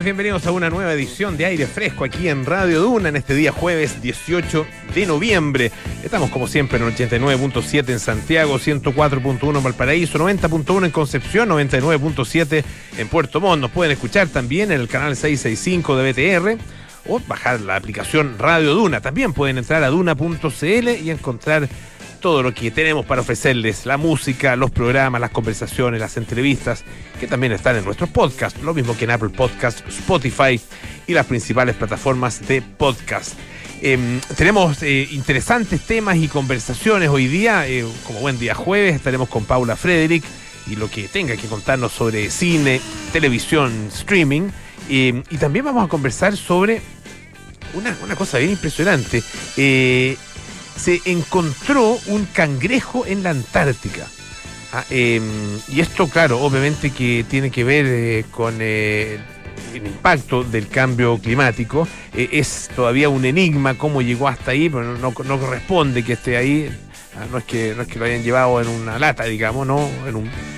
Bienvenidos a una nueva edición de Aire Fresco aquí en Radio Duna en este día jueves 18 de noviembre. Estamos como siempre en 89.7 en Santiago, 104.1 en Valparaíso, 90.1 en Concepción, 99.7 en Puerto Montt. Nos pueden escuchar también en el canal 665 de BTR o bajar la aplicación Radio Duna. También pueden entrar a duna.cl y encontrar todo lo que tenemos para ofrecerles, la música, los programas, las conversaciones, las entrevistas, que también están en nuestros podcasts, lo mismo que en Apple Podcasts, Spotify y las principales plataformas de podcast. Eh, tenemos eh, interesantes temas y conversaciones hoy día, eh, como buen día jueves, estaremos con Paula Frederick y lo que tenga que contarnos sobre cine, televisión, streaming, y también vamos a conversar sobre una, una cosa bien impresionante se encontró un cangrejo en la Antártica. Ah, em, y esto, claro, obviamente que tiene que ver eh, con eh, el impacto del cambio climático. Eh, es todavía un enigma cómo llegó hasta ahí, pero no, no corresponde que esté ahí. Ah, no, es que, no es que lo hayan llevado en una lata, digamos, no,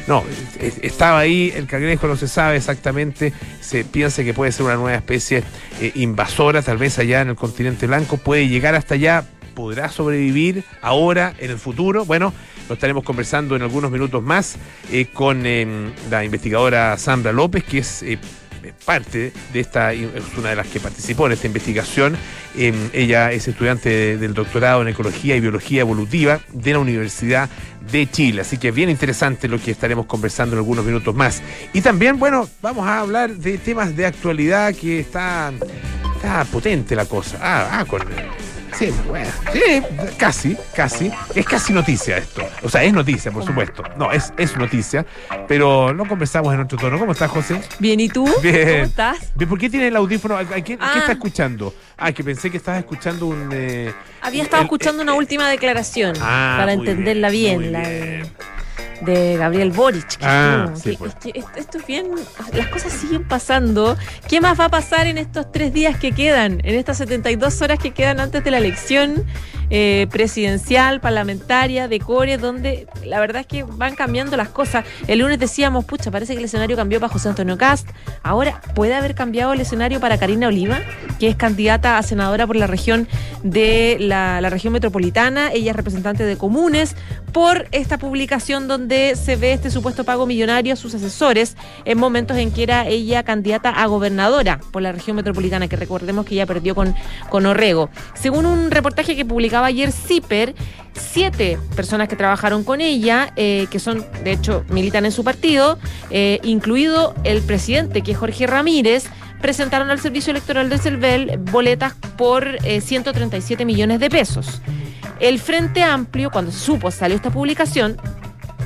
no, estaba ahí, el cangrejo no se sabe exactamente, se piensa que puede ser una nueva especie invasora, tal vez allá en el continente blanco, puede llegar hasta allá, podrá sobrevivir ahora, en el futuro. Bueno, lo estaremos conversando en algunos minutos más eh, con em, la investigadora Sandra López, que es eh, parte de esta, es una de las que participó en esta investigación. Em, ella es estudiante del doctorado en Ecología y Biología Evolutiva de la Universidad de Chile. Así que bien interesante lo que estaremos conversando en algunos minutos más. Y también, bueno, vamos a hablar de temas de actualidad que está, está potente la cosa. Ah, ah con Sí, bueno, sí, casi, casi. Es casi noticia esto. O sea, es noticia, por supuesto. No, es, es noticia, pero no conversamos en otro tono. ¿Cómo estás, José? Bien, ¿y tú? Bien. ¿Cómo estás? Bien, ¿por qué tiene el audífono? ¿Qué, ¿Qué, Ah. está escuchando? Ah, que pensé que estabas escuchando un... eh, Había estado el- escuchando una eh, última declaración Ah, para entenderla bien, muy bien. de, de Gabriel Boric. que Ah, no, sí, que- pues. es que esto es bien, las cosas siguen pasando. ¿Qué más va a pasar en estos tres días que quedan, en estas 72 horas que quedan antes de la elección eh, presidencial, parlamentaria, de Core, donde la verdad es que van cambiando las cosas? El lunes decíamos, pucha, parece que el escenario cambió para José Antonio Cast. Ahora, ¿puede haber cambiado el escenario para Karina Oliva, que es candidata a senadora por la región de la, región metropolitana? Ella es representante de comunes por esta publicación donde se ve este supuesto pago millonario a sus asesores en momentos en que era ella candidata a gobernadora por la región metropolitana, que recordemos que ella perdió con, con Orrego. Según un reportaje que publicaba ayer CIPER, siete personas que trabajaron con ella, eh, que son, de hecho, militan en su partido, eh, incluido el presidente, que es Jorge Ramírez, presentaron al Servicio Electoral de CERVEL boletas por eh, 137 millones de pesos. El Frente Amplio, cuando se supo, salió esta publicación,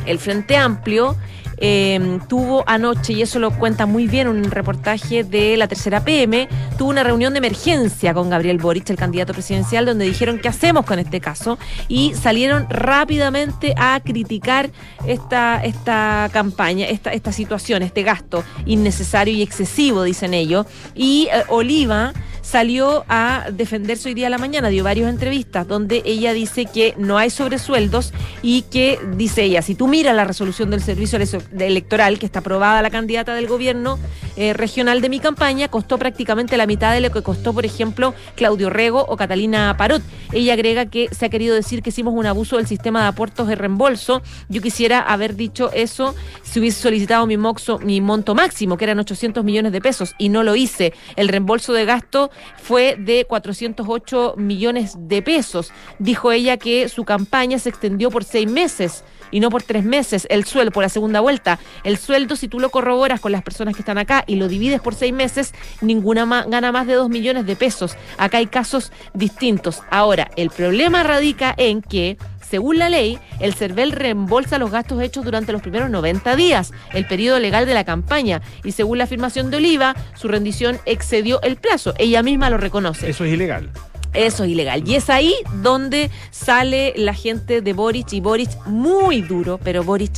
el Frente Amplio eh, tuvo anoche, y eso lo cuenta muy bien un reportaje de la tercera PM, tuvo una reunión de emergencia con Gabriel Boric, el candidato presidencial, donde dijeron qué hacemos con este caso y salieron rápidamente a criticar esta, esta campaña, esta, esta situación, este gasto innecesario y excesivo, dicen ellos. Y eh, Oliva salió a defenderse hoy día a la mañana, dio varias entrevistas donde ella dice que no hay sobresueldos y que, dice ella, si tú miras la resolución del servicio ele- electoral que está aprobada la candidata del gobierno eh, regional de mi campaña, costó prácticamente la mitad de lo que costó, por ejemplo, Claudio Rego o Catalina Parot. Ella agrega que se ha querido decir que hicimos un abuso del sistema de aportos de reembolso. Yo quisiera haber dicho eso si hubiese solicitado mi, moxo, mi monto máximo, que eran 800 millones de pesos, y no lo hice. El reembolso de gasto fue de 408 millones de pesos. Dijo ella que su campaña se extendió por seis meses y no por tres meses. El sueldo, por la segunda vuelta, el sueldo, si tú lo corroboras con las personas que están acá y lo divides por seis meses, ninguna gana más de dos millones de pesos. Acá hay casos distintos. Ahora, el problema radica en que según la ley, el CERVEL reembolsa los gastos hechos durante los primeros 90 días, el periodo legal de la campaña, y según la afirmación de Oliva, su rendición excedió el plazo. Ella misma lo reconoce. Eso es ilegal. Eso es ilegal. Y es ahí donde sale la gente de Boric y Boric muy duro, pero Boric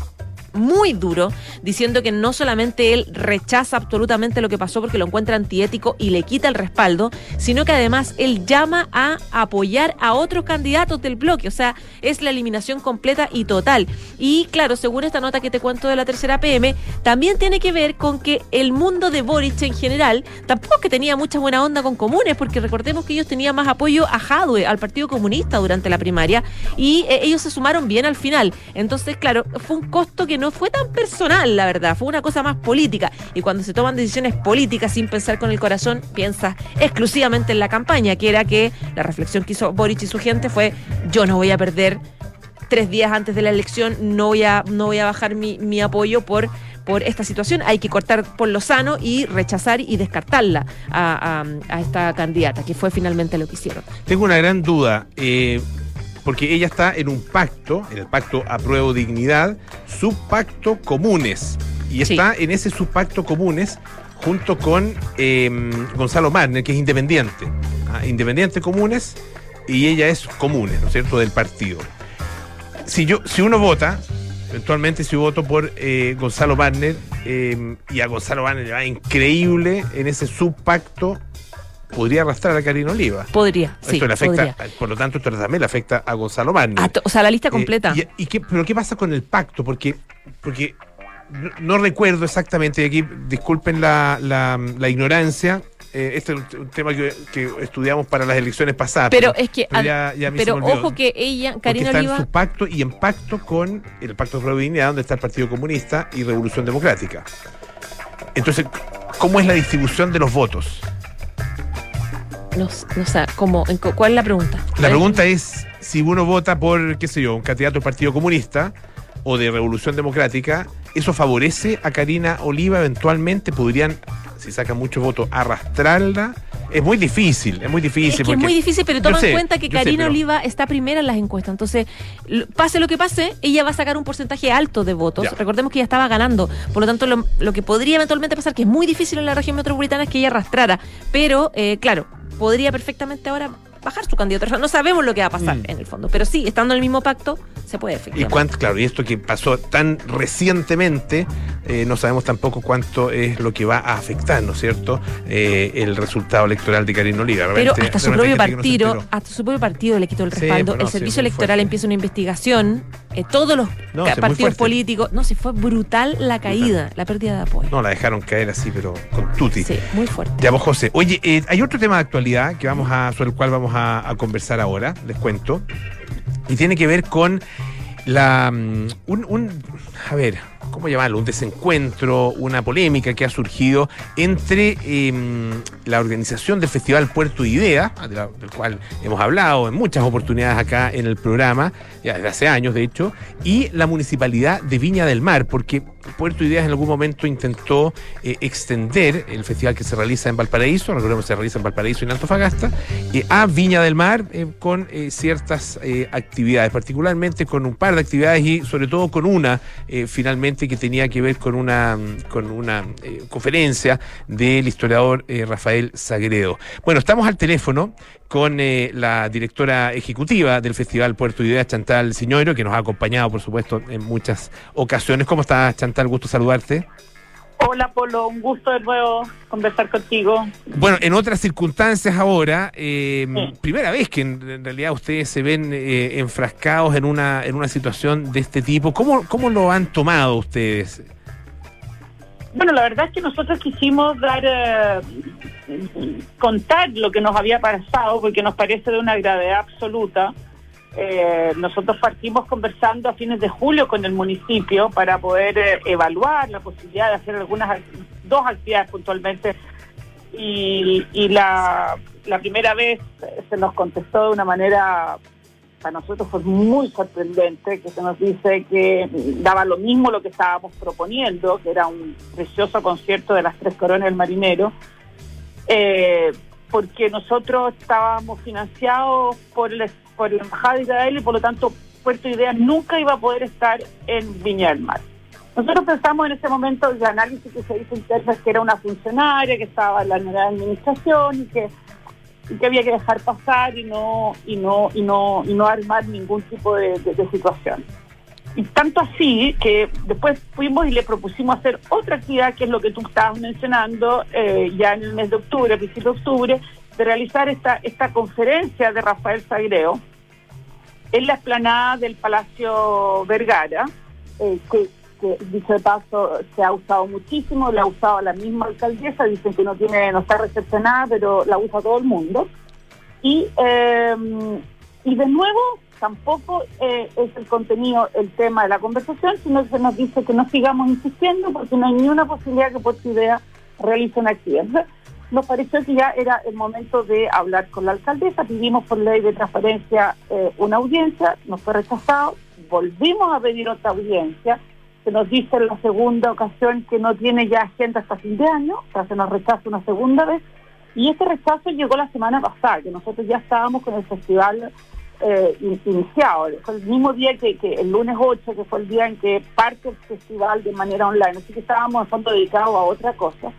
muy duro, diciendo que no solamente él rechaza absolutamente lo que pasó porque lo encuentra antiético y le quita el respaldo, sino que además él llama a apoyar a otros candidatos del bloque. O sea, es la eliminación completa y total. Y claro, según esta nota que te cuento de la tercera PM, también tiene que ver con que el mundo de Boric en general tampoco que tenía mucha buena onda con comunes, porque recordemos que ellos tenían más apoyo a Jadwe, al Partido Comunista durante la primaria, y eh, ellos se sumaron bien al final. Entonces, claro, fue un costo que no fue tan personal, la verdad, fue una cosa más política. Y cuando se toman decisiones políticas sin pensar con el corazón, piensa exclusivamente en la campaña, que era que la reflexión que hizo Boric y su gente fue, yo no voy a perder tres días antes de la elección, no voy a, no voy a bajar mi, mi apoyo por por esta situación. Hay que cortar por lo sano y rechazar y descartarla a, esta candidata, que fue finalmente lo que hicieron. Tengo una gran duda. Eh, porque ella está en un pacto, en el pacto Apruebo Dignidad, subpacto comunes. Y está en ese subpacto comunes junto con em, Gonzalo Marner, que es independiente. ¿ah? Independiente comunes y ella es comunes, ¿no es cierto?, del partido. Si, yo, si uno vota, eventualmente si voto por eh, Gonzalo Barner em, y a Gonzalo Barner le va increíble en ese subpacto podría arrastrar a Karina Oliva. Podría, sí. Esto le afecta, por lo tanto, esto también le afecta a Gonzalo Barner. o sea, la lista eh, completa. y, qué, ¿Pero qué pasa con el pacto? Porque, porque no, recuerdo exactamente, y aquí disculpen la, la ignorancia, eh, este es un tema que, estudiamos para las elecciones pasadas. Pero, es que, pero, ojo que ella, Karina está en su pacto y en pacto con el Pacto de Dignidad, donde está el Partido Comunista y Revolución Democrática. Entonces, ¿cómo es la distribución de los votos? No, no sé, ¿cómo, ¿cuál es la pregunta? La pregunta es si uno vota por, qué sé yo, un candidato del Partido Comunista o de Revolución Democrática, ¿eso favorece a Karina Oliva eventualmente? ¿Podrían si saca muchos votos, arrastrarla. Es muy difícil, es muy difícil. Es, es muy difícil, pero toma en cuenta que Karina Oliva está primera en las encuestas. Entonces, pase lo que pase, ella va a sacar un porcentaje alto de votos. Recordemos que ella estaba ganando. Por lo tanto, lo, que podría eventualmente pasar, que es muy difícil en la región metropolitana, es que ella arrastrara. Pero, eh, claro, podría perfectamente ahora bajar su candidatura. No sabemos lo que va a pasar mm. en el fondo, pero sí, estando en el mismo pacto, se puede efectivamente. Y cuánto, claro, y esto que pasó tan recientemente, eh, no sabemos tampoco cuánto es lo que va a afectar, ¿no es cierto?, eh, el resultado electoral de Karina Oliva. Pero hasta su propio partido, hasta su propio partido le quitó el respaldo. el servicio electoral empieza una investigación, eh, todos los partidos políticos. No, se fue brutal la caída, la pérdida de apoyo. No, la dejaron caer así, pero con tuti. Sí, muy fuerte. Ya vos, José. Oye, hay otro tema de actualidad que vamos a, sobre el cual vamos a, conversar ahora, les cuento, y tiene que ver con la mm, un, a ver, ¿cómo llamarlo? Un desencuentro, una polémica que ha surgido entre em, la organización del Festival Puerto Idea, del cual hemos hablado en muchas oportunidades acá en el programa, ya desde hace años de hecho, y la Municipalidad de Viña del Mar, porque Puerto Ideas en algún momento intentó eh, extender el festival que se realiza en Valparaíso, recordemos que se realiza en Valparaíso y en Antofagasta, eh, a Viña del Mar eh, con ciertas actividades, particularmente con un par de actividades y sobre todo con una finalmente que tenía que ver con una, con una conferencia del historiador Rafael Sagredo. Bueno, estamos al teléfono con la directora ejecutiva del Festival Puerto Ideas, Chantal Siñoiro, que nos ha acompañado, por supuesto, en muchas ocasiones. ¿Cómo está, Chantal? Tal? Gusto saludarte. Hola Polo, un gusto de nuevo conversar contigo. Bueno, en otras circunstancias ahora, eh, primera vez que en, realidad ustedes se ven eh, enfrascados en una, en una situación de este tipo. ¿Cómo, ¿Cómo lo han tomado ustedes? Bueno, la verdad es que nosotros quisimos dar, eh, contar lo que nos había pasado, porque nos parece de una gravedad absoluta. Eh, nosotros partimos conversando a fines de julio con el municipio para poder eh, evaluar la posibilidad de hacer algunas dos actividades puntualmente. Y, la, primera vez se nos contestó de una manera para nosotros fue muy sorprendente que se nos dice que daba lo mismo lo que estábamos proponiendo que era un precioso concierto de las tres coronas del marinero eh, porque nosotros estábamos financiados por el por la Embajada de Israel y por lo tanto Puerto Idea nunca iba a poder estar en Viña. Nosotros pensamos en ese momento el análisis que se hizo interno es que era una funcionaria, que estaba en la nueva administración y que, que había que dejar pasar y no, y no, y no, y no armar ningún tipo de, situación. Y tanto así que después fuimos y le propusimos hacer otra actividad, que es lo que tú estabas mencionando, eh, ya en el mes de octubre, principio de octubre, de realizar esta, esta conferencia de Rafael Sagreo en la explanada del Palacio Vergara, eh, que, que, dicho de paso, se ha usado muchísimo, la ha usado la misma alcaldesa, dicen que no tiene no está recepcionada, pero la usa todo el mundo. Y, eh, y de nuevo, tampoco eh, es el contenido el tema de la conversación, sino que se nos dice que no sigamos insistiendo porque no hay ni una posibilidad que por su idea realice una actividad. Nos pareció que ya era el momento de hablar con la alcaldesa, pidimos por ley de transparencia eh, una audiencia, nos fue rechazado, volvimos a pedir otra audiencia, se nos dice en la segunda ocasión que no tiene ya agenda hasta fin de año, o sea, se nos rechaza una segunda vez, y este rechazo llegó la semana pasada, que nosotros ya estábamos con el festival eh, iniciado. Fue el mismo día que, que, el lunes 8, que fue el día en que parte el festival de manera online. Así que estábamos en fondo dedicados a otra cosa.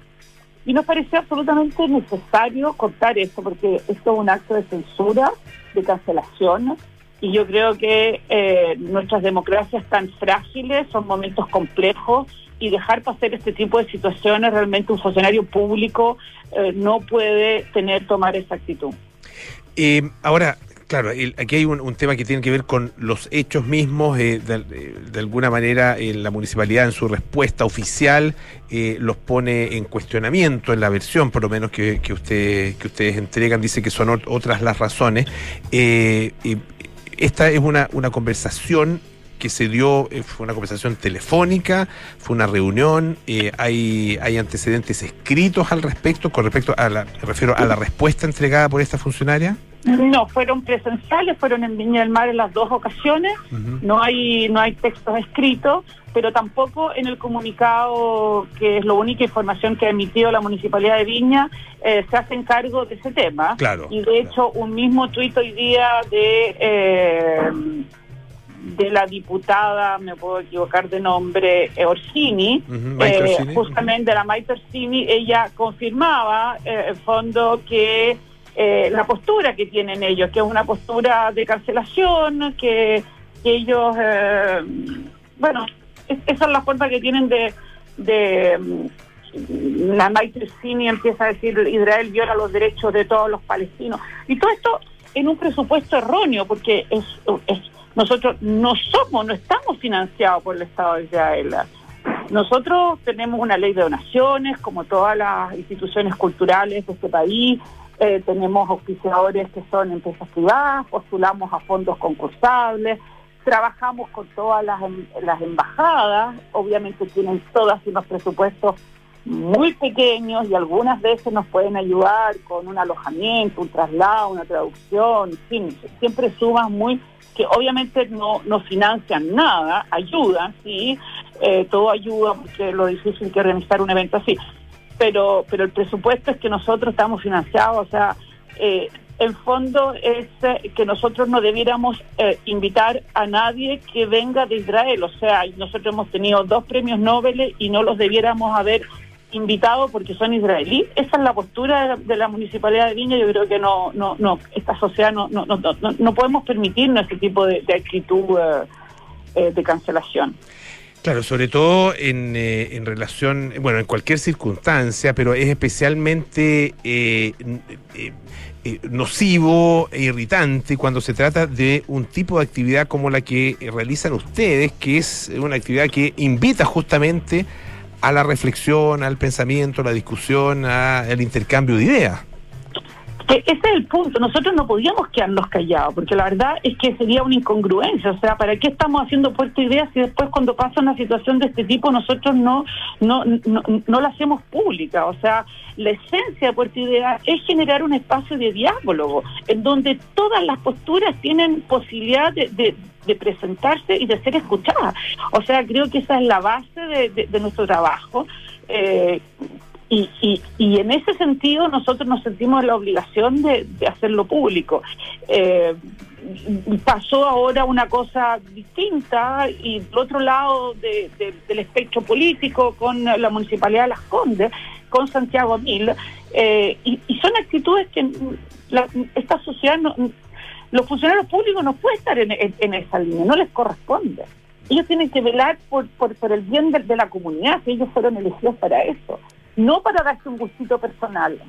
Y nos pareció absolutamente necesario contar esto, porque esto es un acto de censura, de cancelación. Y yo creo que eh, nuestras democracias tan frágiles son momentos complejos y dejar pasar este tipo de situaciones realmente un funcionario público eh, no puede tener tomar esa actitud. Eh, ahora, Claro, aquí hay un, tema que tiene que ver con los hechos mismos. Eh, de, alguna manera, eh, la municipalidad en su respuesta oficial eh, los pone en cuestionamiento en la versión, por lo menos que, que, usted, que ustedes entregan, dice que son otras las razones. esta es una, una conversación que se dio, fue una conversación telefónica, fue una reunión, hay, hay antecedentes escritos al respecto, con respecto a la, me refiero a la respuesta entregada por esta funcionaria. No, fueron presenciales, fueron en Viña del Mar en las dos ocasiones. No hay no hay textos escritos, pero tampoco en el comunicado, que es la única información que ha emitido la Municipalidad de Viña, eh, se hacen cargo de ese tema. Claro. Y de hecho, un mismo tuit hoy día de... Eh, de la diputada, me puedo equivocar de nombre, eh, Orsini, justamente de la Maite Orsini, ella confirmaba, en fondo, que eh, la postura que tienen ellos, que es una postura de cancelación, que, ellos, eh, bueno, esa es la forma que tienen de, de mm, la Cini empieza a decir Israel viola los derechos de todos los palestinos. Y todo esto en un presupuesto erróneo, porque es nosotros no somos, no estamos financiados por el Estado de Israel. Nosotros tenemos una ley de donaciones, como todas las instituciones culturales de este país, eh, tenemos auspiciadores que son empresas privadas, postulamos a fondos concursables, trabajamos con todas las, em, las embajadas, obviamente tienen todas unos presupuestos muy pequeños y algunas veces nos pueden ayudar con un alojamiento, un traslado, una traducción, en fin, siempre sumas muy que obviamente no, no financian nada, ayudan, sí, eh, todo ayuda porque lo difícil que organizar un evento así pero, pero el presupuesto es que nosotros estamos financiados, o sea, eh, el fondo es eh, que nosotros no debiéramos eh, invitar a nadie que venga de Israel, o sea, nosotros hemos tenido dos premios Nobel y no los debiéramos haber invitado porque son israelíes. Esa es la postura de la, municipalidad de Viña. Yo creo que no, no, no, esta sociedad no, no, no, no, podemos permitirnos ese tipo de, de actitud de cancelación. Claro, sobre todo en, eh, en, relación, bueno, en cualquier circunstancia, pero es especialmente eh, eh, nocivo e irritante cuando se trata de un tipo de actividad como la que realizan ustedes, que es una actividad que invita justamente a la reflexión, al pensamiento, a la discusión, al intercambio de ideas ese es el punto. Nosotros no podíamos quedarnos callados, porque la verdad es que sería una incongruencia. O sea, ¿para qué estamos haciendo Puerto Ideas si después cuando pasa una situación de este tipo nosotros no, no, no, no la hacemos pública? O sea, la esencia de Puerto Ideas es generar un espacio de diálogo, en donde todas las posturas tienen posibilidad de, de, presentarse y de ser escuchadas. O sea, creo que esa es la base de, de nuestro trabajo. Eh, y, y, y, en ese sentido nosotros nos sentimos la obligación de, hacerlo público. Eh, pasó ahora una cosa distinta y del otro lado del espectro político con la Municipalidad de Las Condes, con Santiago Mil, eh, y, son actitudes que esta sociedad, no, los funcionarios públicos no pueden estar en, en esa línea, no les corresponde. ellos tienen que velar por, por, por el bien de, de la comunidad, que ellos fueron elegidos para eso, no para darse un gustito personal.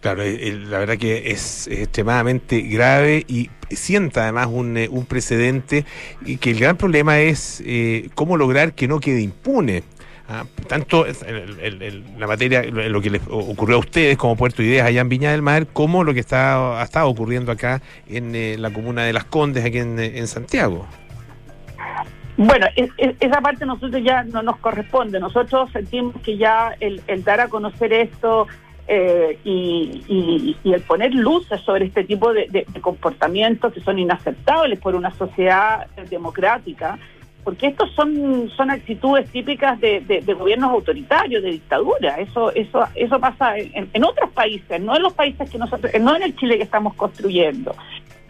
Claro, eh, eh, la verdad que es extremadamente grave y sienta además un, eh, un precedente y que el gran problema es eh, cómo lograr que no quede impune. Ah, tanto la materia, lo que les ocurrió a ustedes como Puerto Ideas allá en Viña del Mar, como lo que está, ha estado ocurriendo acá en la comuna de Las Condes, aquí en Santiago. Bueno, es- es- esa parte nosotros ya no nos corresponde. Nosotros sentimos que ya el, el dar a conocer esto eh, y, y- el poner luces sobre este tipo de, comportamientos que son inaceptables por una sociedad democrática, porque estos son, son actitudes típicas de- de gobiernos autoritarios, de dictadura. Eso, eso, eso pasa en, en otros países, no en los países que nosotros, no en el Chile que estamos construyendo.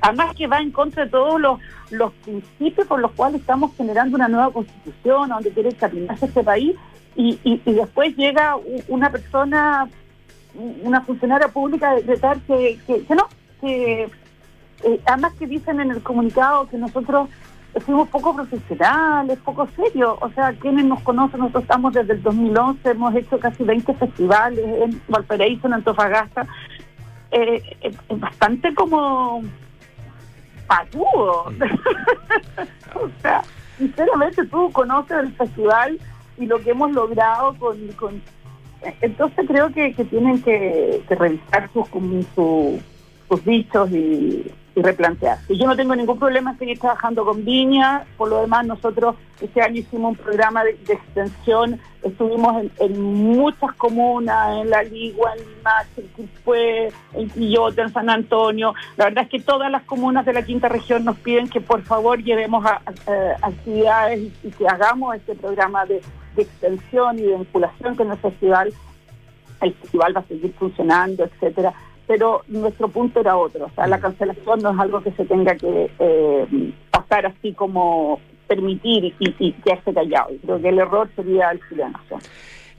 Además que va en contra de todos los, los principios por los cuales estamos generando una nueva constitución, donde quiere caminarse este país, y, y, después llega una persona, una funcionaria pública a decretar que, que, no, que eh, además que dicen en el comunicado que nosotros fuimos poco profesionales, poco serios, o sea, quienes nos conocen, nosotros estamos desde el 2011, hemos hecho casi 20 festivales en Valparaíso, en Antofagasta, eh, bastante como patudo. o sea, sinceramente tú conoces el festival y lo que hemos logrado con... con entonces creo que, que tienen que, que revisar sus, como su- sus dichos y, y replantearse. Yo no tengo ningún problema en seguir trabajando con Viña, por lo demás nosotros este año hicimos un programa de, extensión, estuvimos en, muchas comunas, en La Ligua, en Limache, en Quilpué, en Quillota, en San Antonio. La verdad es que todas las comunas de la quinta región nos piden que por favor llevemos a, actividades y, y que hagamos este programa de, de extensión y de vinculación con el festival. El festival va a seguir funcionando, etcétera pero nuestro punto era otro. O sea, la cancelación no es algo que se tenga que eh, pasar así como permitir y, y quedarse callado. Creo que el error sería el chileno. o sea.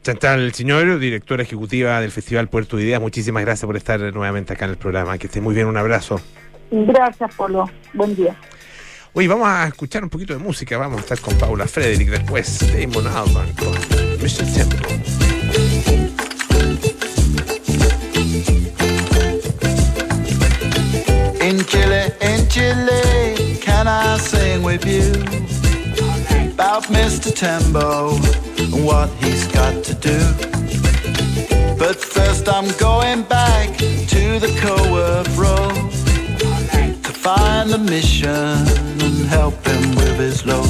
Chantal Señor, directora ejecutiva del Festival Puerto Ideas, muchísimas gracias por estar nuevamente acá en el programa. Que esté muy bien, un abrazo. Gracias, Polo. Buen día. Oye, vamos a escuchar un poquito de música. Vamos a estar con Paula Frederick después, Damon Albarn con Mr. Temple. In Chile, in Chile, can I sing with you about Mr. Tembo and what he's got to do? But first, I'm going back to the co-work road to find the mission and help him with his load.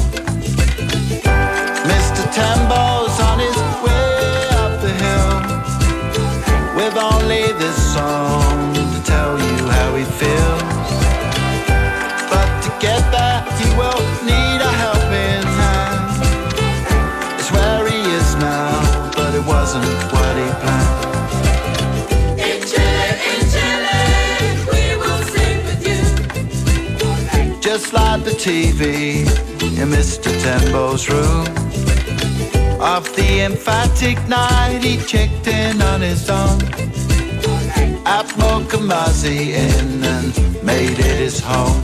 Mr. Tembo's on his way up the hill with only this song to tell you how he feels. Just like the TV in Mr. Tembo's room. Of the emphatic night, he checked in on his own. At Mokumazi Inn and made it his home.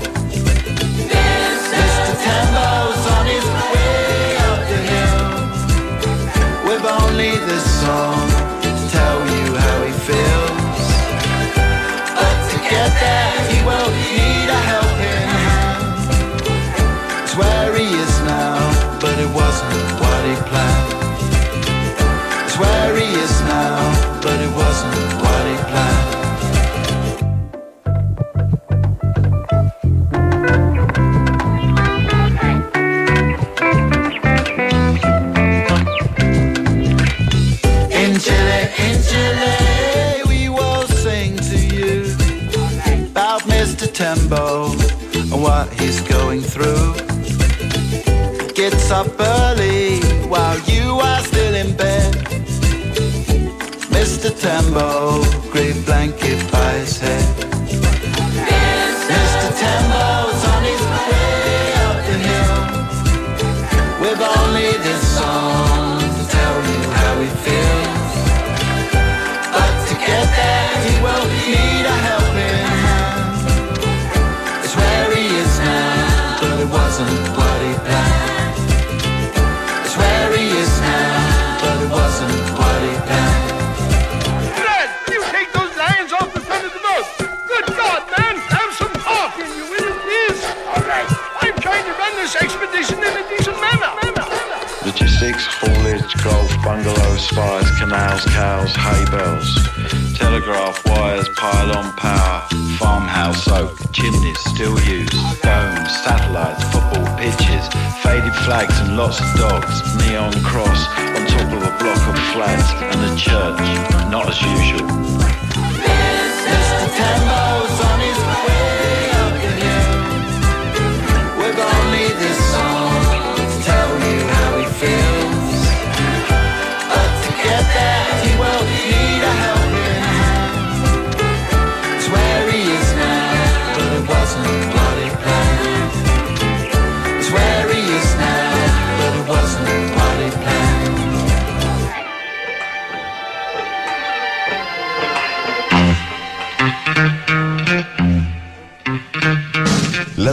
Mr. Tembo's on his way up the hill with only this song to tell you how he feels. But to get there, he will Up early while you are still in bed. Mr. Tembo, canals, cows, hay bells. Telegraph wires, pylon power. Farmhouse oak, chimneys still used. Domes, satellites, football pitches. Faded flags and lots of dogs. Neon cross on top of a block of flats. And a church, not as usual. Mr. Tambo's on his way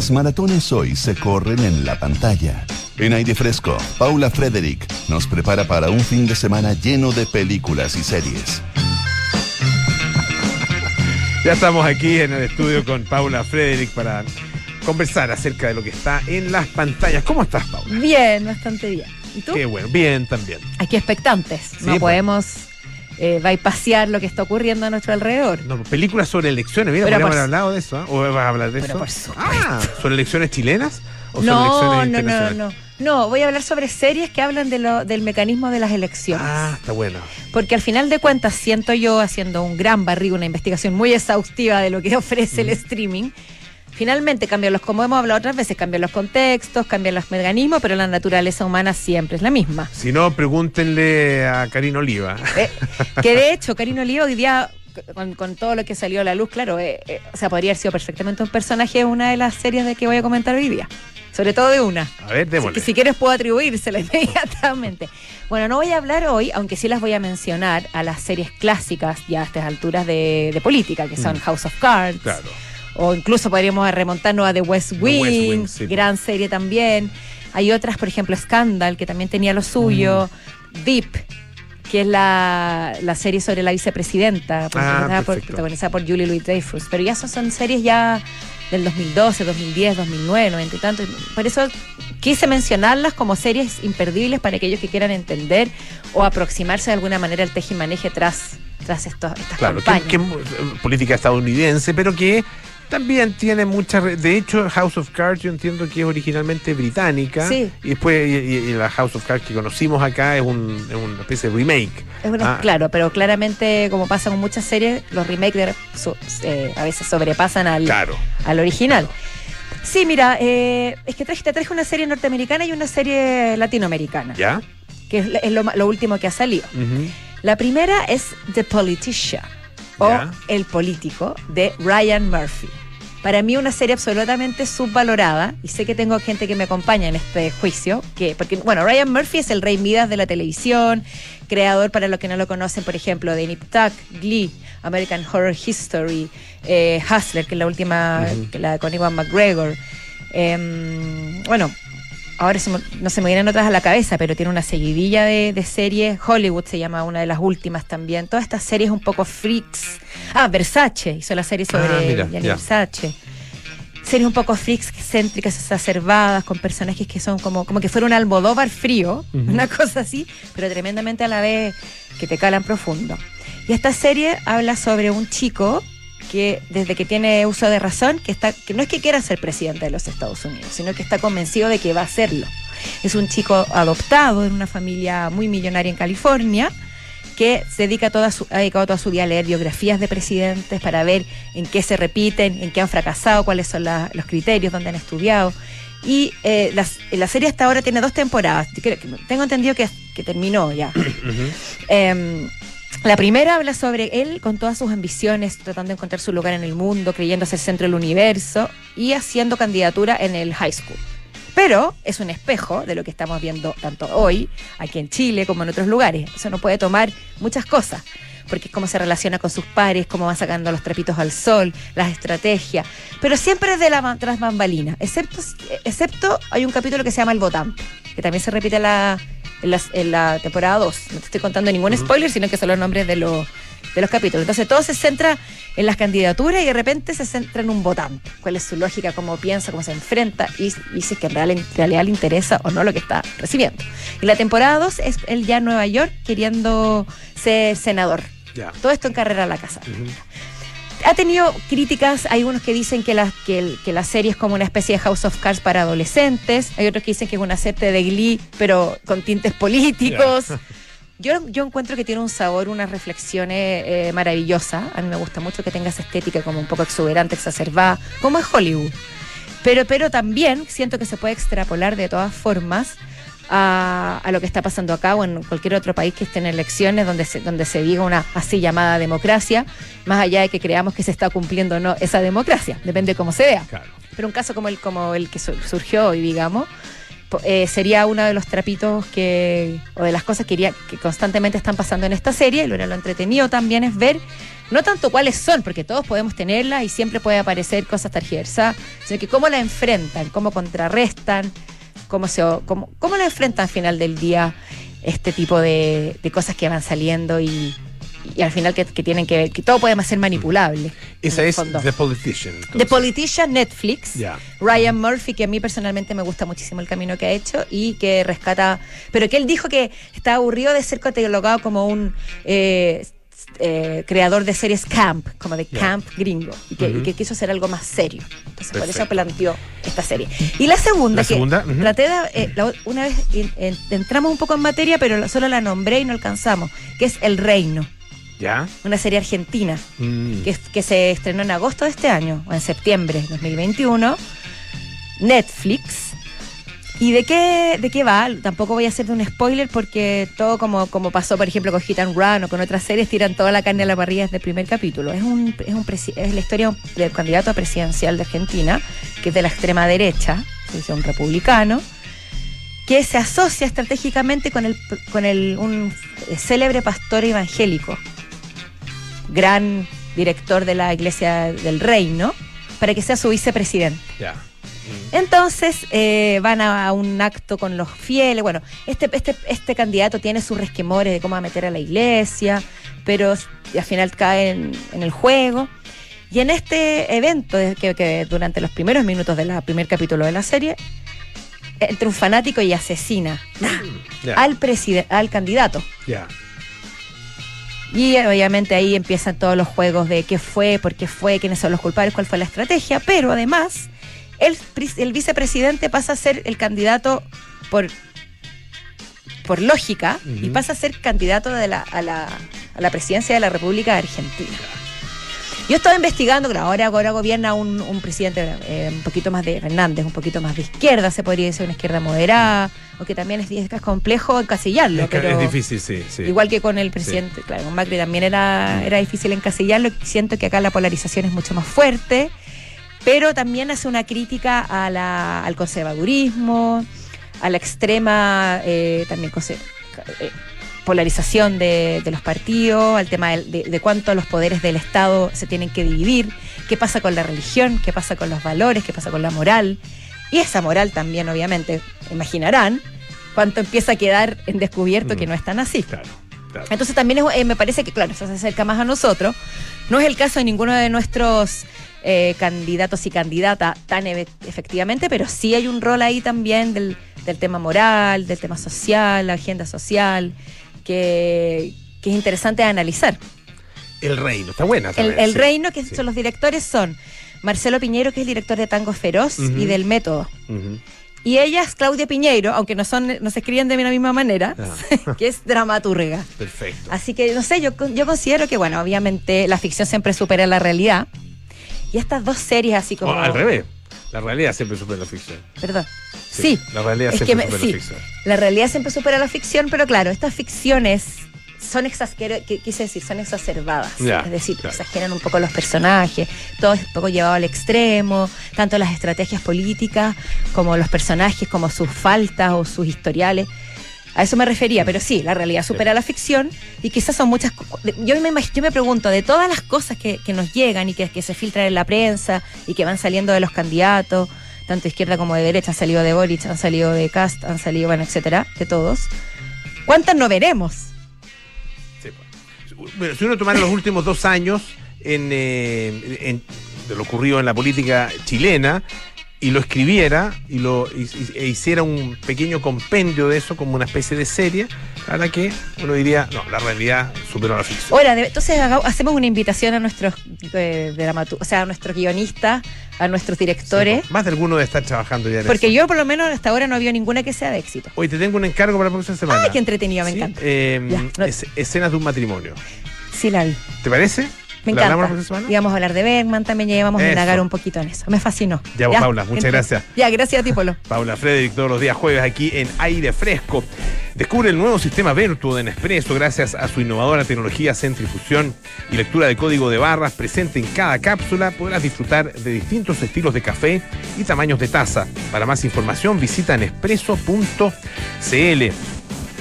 Las maratones hoy se corren en la pantalla. En aire fresco, Paula Frederick nos prepara para un fin de semana lleno de películas y series. Ya estamos aquí en el estudio con Paula Frederick para conversar acerca de lo que está en las pantallas. ¿Cómo estás, Paula? Bien, bastante bien. ¿Y tú? Qué bueno, bien también. Aquí expectantes. no pues. podemos eh, bypasear lo que está ocurriendo a nuestro alrededor. No, películas sobre elecciones, mira, podríamos haber hablado de eso, ¿ah? ¿O vas a hablar de Pero eso? por supuesto. Ah, ¿sobre elecciones chilenas? ¿O sobre No, elecciones no, no, no. No, voy a hablar sobre series que hablan de lo, del mecanismo de las elecciones. Ah, está bueno. Porque al final de cuentas siento yo haciendo un gran barrigo, una investigación muy exhaustiva de lo que ofrece el streaming. Finalmente cambian los, como hemos hablado otras veces, cambian los contextos, cambian los mecanismos, pero la naturaleza humana siempre es la misma. Si no, pregúntenle a Karina Oliva. Eh, que de hecho, Karina Oliva hoy día, con, con todo lo que salió a la luz, claro, eh, eh, o sea, podría haber sido perfectamente un personaje de una de las series de que voy a comentar hoy día. Sobre todo de una. A ver, démosle. que si quieres puedo atribuírsela inmediatamente. Bueno, no voy a hablar hoy, aunque sí las voy a mencionar a las series clásicas ya a estas alturas de, de política, que son Mm. House of Cards. Claro. O incluso podríamos remontarnos a The West Wing, West Wing, sí. gran serie también. Hay otras, por ejemplo, Scandal, que también tenía lo suyo. Mm. Deep, que es la, la serie sobre la vicepresidenta, protagonizada, por, protagonizada por Julie Louis Dreyfus. Pero ya esas son series ya del 2012, 2010, 2009, 90 y tanto. Por eso quise mencionarlas como series imperdibles para aquellos que quieran entender o aproximarse de alguna manera al tejimaneje tras, tras estos, estas Claro, campañas. que, eh, política estadounidense, pero que también tiene muchas. re- De hecho, House of Cards yo entiendo que es originalmente británica. Sí. Y después, y, y- y la House of Cards que conocimos acá es, un, es una especie de remake. Es una- Ah. Claro, pero claramente, como pasa con muchas series, los remakes eh, a veces sobrepasan al, Claro. al original. Sí, mira, eh, es que traje, te traje una serie norteamericana y una serie latinoamericana, ¿Ya? que es, es lo, lo último que ha salido. La primera es The Politician, o Ya. El Político, de Ryan Murphy. Para mí una serie absolutamente subvalorada, y sé que tengo gente que me acompaña en este juicio, que, porque, bueno, Ryan Murphy es el rey Midas de la televisión, creador, para los que no lo conocen, por ejemplo, de Nip Tuck, Glee, American Horror History, eh, Hustler, que es la última, que la con Iwan McGregor. Em, bueno, ahora se me- no se me vienen otras a la cabeza, pero tiene una seguidilla de, de series. Hollywood se llama una de las últimas también. Todas estas series un poco freaks. Ah, Versace hizo la serie sobre Ah, mira. Versace. Series un poco freaks, céntricas, exacerbadas, con personajes que son como, como que fuera un Almodóvar frío, una cosa así, pero tremendamente a la vez que te calan profundo. Y esta serie habla sobre un chico que desde que tiene uso de razón, que está, que no es que quiera ser presidente de los Estados Unidos, sino que está convencido de que va a serlo. Es un chico adoptado en una familia muy millonaria en California que se dedica toda su, ha dedicado toda su vida a leer biografías de presidentes para ver en qué se repiten, en qué han fracasado, cuáles son la- los criterios, dónde han estudiado. Y eh, las- la serie hasta ahora tiene dos temporadas. Creo Tengo entendido que, que terminó ya. Em, la primera habla sobre él con todas sus ambiciones, tratando de encontrar su lugar en el mundo, creyéndose el centro del universo y haciendo candidatura en el high school. Pero es un espejo de lo que estamos viendo tanto hoy, aquí en Chile, como en otros lugares. Eso no puede tomar muchas cosas, porque es cómo se relaciona con sus pares, cómo va sacando los trapitos al sol, las estrategias, pero siempre de la tras bambalina, excepto, excepto hay un capítulo que se llama El Votante, que también se repite la, en la, en la temporada 2. No te estoy contando ningún spoiler, sino que son los nombres de, los de los capítulos. Entonces todo se centra en las candidaturas y de repente se centra en un votante. ¿Cuál es su lógica, cómo piensa, cómo se enfrenta y, y si es que en real- en realidad le interesa o no lo que está recibiendo. Y la temporada 2 es él ya en Nueva York queriendo ser senador. Todo esto en carrera a la casa. Ha tenido críticas, hay unos que dicen que la, que, la serie es como una especie de House of Cards para adolescentes, hay otros que dicen que es una serie de Glee, pero con tintes políticos. Yo, yo encuentro que tiene un sabor, unas reflexiones eh, maravillosas. A mí me gusta mucho que tenga esa estética como un poco exuberante, exacerbada, como es Hollywood. Pero, pero también siento que se puede extrapolar de todas formas a, a lo que está pasando acá o en cualquier otro país que esté en elecciones donde se, donde se diga una así llamada democracia, más allá de que creamos que se está cumpliendo o no esa democracia, depende de cómo se vea. Claro. Pero un caso como el, como el que su- surgió hoy, digamos, eh, sería uno de los trapitos que, o de las cosas que, iría- que constantemente están pasando en esta serie, y lo, lo entretenido también es ver, no tanto cuáles son, porque todos podemos tenerlas y siempre puede aparecer cosas tergiversadas, sino que cómo la enfrentan, cómo contrarrestan, cómo se cómo, cómo la enfrentan al final del día este tipo de, de cosas que van saliendo y, y al final que, que tienen que ver, que todo puede ser manipulable. Esa es. The Politician. The. Politician Netflix. Ya. Ryan Murphy, que a mí personalmente me gusta muchísimo el camino que ha hecho y que rescata, pero que él dijo que está aburrido de ser catalogado como un eh, eh, creador de series camp, como de camp gringo, y que, y Ujú. que quiso hacer algo más serio. Entonces por eso planteó esta serie. Y la segunda, La que segunda, traté de, eh, la- una vez entramos un poco en materia, pero solo la nombré y no alcanzamos, que es El Reino, ¿Ya? una serie argentina Mm. que, que se estrenó en agosto de este año, o en septiembre de 2021, Netflix. ¿Y de qué, de qué va? Tampoco voy a hacer un spoiler porque todo como, como pasó, por ejemplo, con Hit and Run o con otras series, tiran toda la carne a la parrilla desde el primer capítulo. Es, un, es, un es la historia del candidato a presidencial de Argentina, que es de la extrema derecha, es un republicano, que se asocia estratégicamente con, el, con el, un célebre pastor evangélico, gran director de la Iglesia del Reino, para que sea su vicepresidente. Ya. Entonces eh, van a, un acto con los fieles. Bueno, este, este, este candidato tiene sus resquemores de cómo va a meter a la iglesia, pero al final cae en, en el juego. Y en este evento, que, que durante los primeros minutos del primer capítulo de la serie, entra un fanático y asesina Ya. al, preside- al candidato. Ya. Y obviamente ahí empiezan todos los juegos de qué fue, por qué fue, quiénes son los culpables, cuál fue la estrategia, pero además el, vicepresidente pasa a ser el candidato por, por lógica y pasa a ser candidato de la, a, la, a la presidencia de la República de Argentina. Yo estaba investigando, claro, ahora, ahora gobierna un, un presidente eh, un poquito más de Hernández, un poquito más de izquierda, se podría decir una izquierda moderada, aunque también es, es complejo encasillarlo. Es, que pero es difícil, sí, sí. Igual que con el presidente, claro, con Macri también era, era difícil encasillarlo. Siento que acá la polarización es mucho más fuerte, pero también hace una crítica a la- al conservadurismo, a la extrema eh, también eh, polarización de, de los partidos, al tema de, de cuánto los poderes del Estado se tienen que dividir, qué pasa con la religión, qué pasa con los valores, qué pasa con la moral. Y esa moral también, obviamente, imaginarán, cuánto empieza a quedar en descubierto que Mm. no es tan así. Claro, claro. Entonces también es- eh, me parece que, claro, eso se acerca más a nosotros. No es el caso de ninguno de nuestros eh, candidatos y candidatas tan eve- efectivamente, pero sí hay un rol ahí también del, del tema moral, del tema social, la agenda social, que, que es interesante analizar. El reino, está buena. El, también, el sí. reino, que Sí. son los directores, son Marcelo Piñero, que es el director de Tango Feroz Ujú. y del Método. Ujú. Y ella es Claudia Piñeiro, aunque no son, no se escriben de la misma manera, Ah. que es dramaturga. Perfecto. Así que, no sé, yo, yo considero que, bueno, obviamente la ficción siempre supera la realidad. Y estas dos series así como... O al revés. La realidad siempre supera la ficción. Perdón. Sí. La realidad es siempre me- supera sí, la ficción. la realidad siempre supera la ficción, pero claro, estas ficciones son exager quise decir, son exacerbadas. Ya, es decir, claro. exageran un poco los personajes, todo es un poco llevado al extremo, tanto las estrategias políticas como los personajes, como sus faltas o sus historiales. A eso me refería, pero sí, la realidad supera la ficción y quizás son muchas... Yo me, yo me pregunto, de todas las cosas que, que nos llegan y que, que se filtran en la prensa y que van saliendo de los candidatos, tanto de izquierda como de derecha, han salido de Boric, han salido de Cast, han salido, bueno, etcétera, de todos, ¿cuántas no veremos? Sí, pues. bueno, si uno tomara los últimos dos años en, eh, en- de lo ocurrido en la política chilena y lo escribiera y lo y- y- e hiciera un pequeño compendio de eso como una especie de serie, la verdad que uno diría, no, la realidad superó la ficción. Ahora, entonces hacemos una invitación a nuestros eh, o sea, a nuestros guionistas, a nuestros directores, Sí, más de alguno de estar trabajando ya en porque eso. yo por lo menos hasta ahora no había ninguna que sea de éxito. Hoy te tengo un encargo para la próxima semana. Ay, qué entretenido, me Sí, encanta. eh, Ya, no- es- escenas de un matrimonio. Sí la vi. ¿Te parece? Me ¿La hablamos encanta. semana? Íbamos a hablar de Bergman también y íbamos a indagar un poquito en eso. Me fascinó. Ya, vos, Paula, muchas gracias. Ya, gracias a ti, Polo. Paula Frederick todos los días jueves aquí en Aire Fresco. Descubre el nuevo sistema Vertuo de Nespresso gracias a su innovadora tecnología centrifusión y lectura de código de barras presente en cada cápsula. Podrás disfrutar de distintos estilos de café y tamaños de taza. Para más información visita nespresso.cl.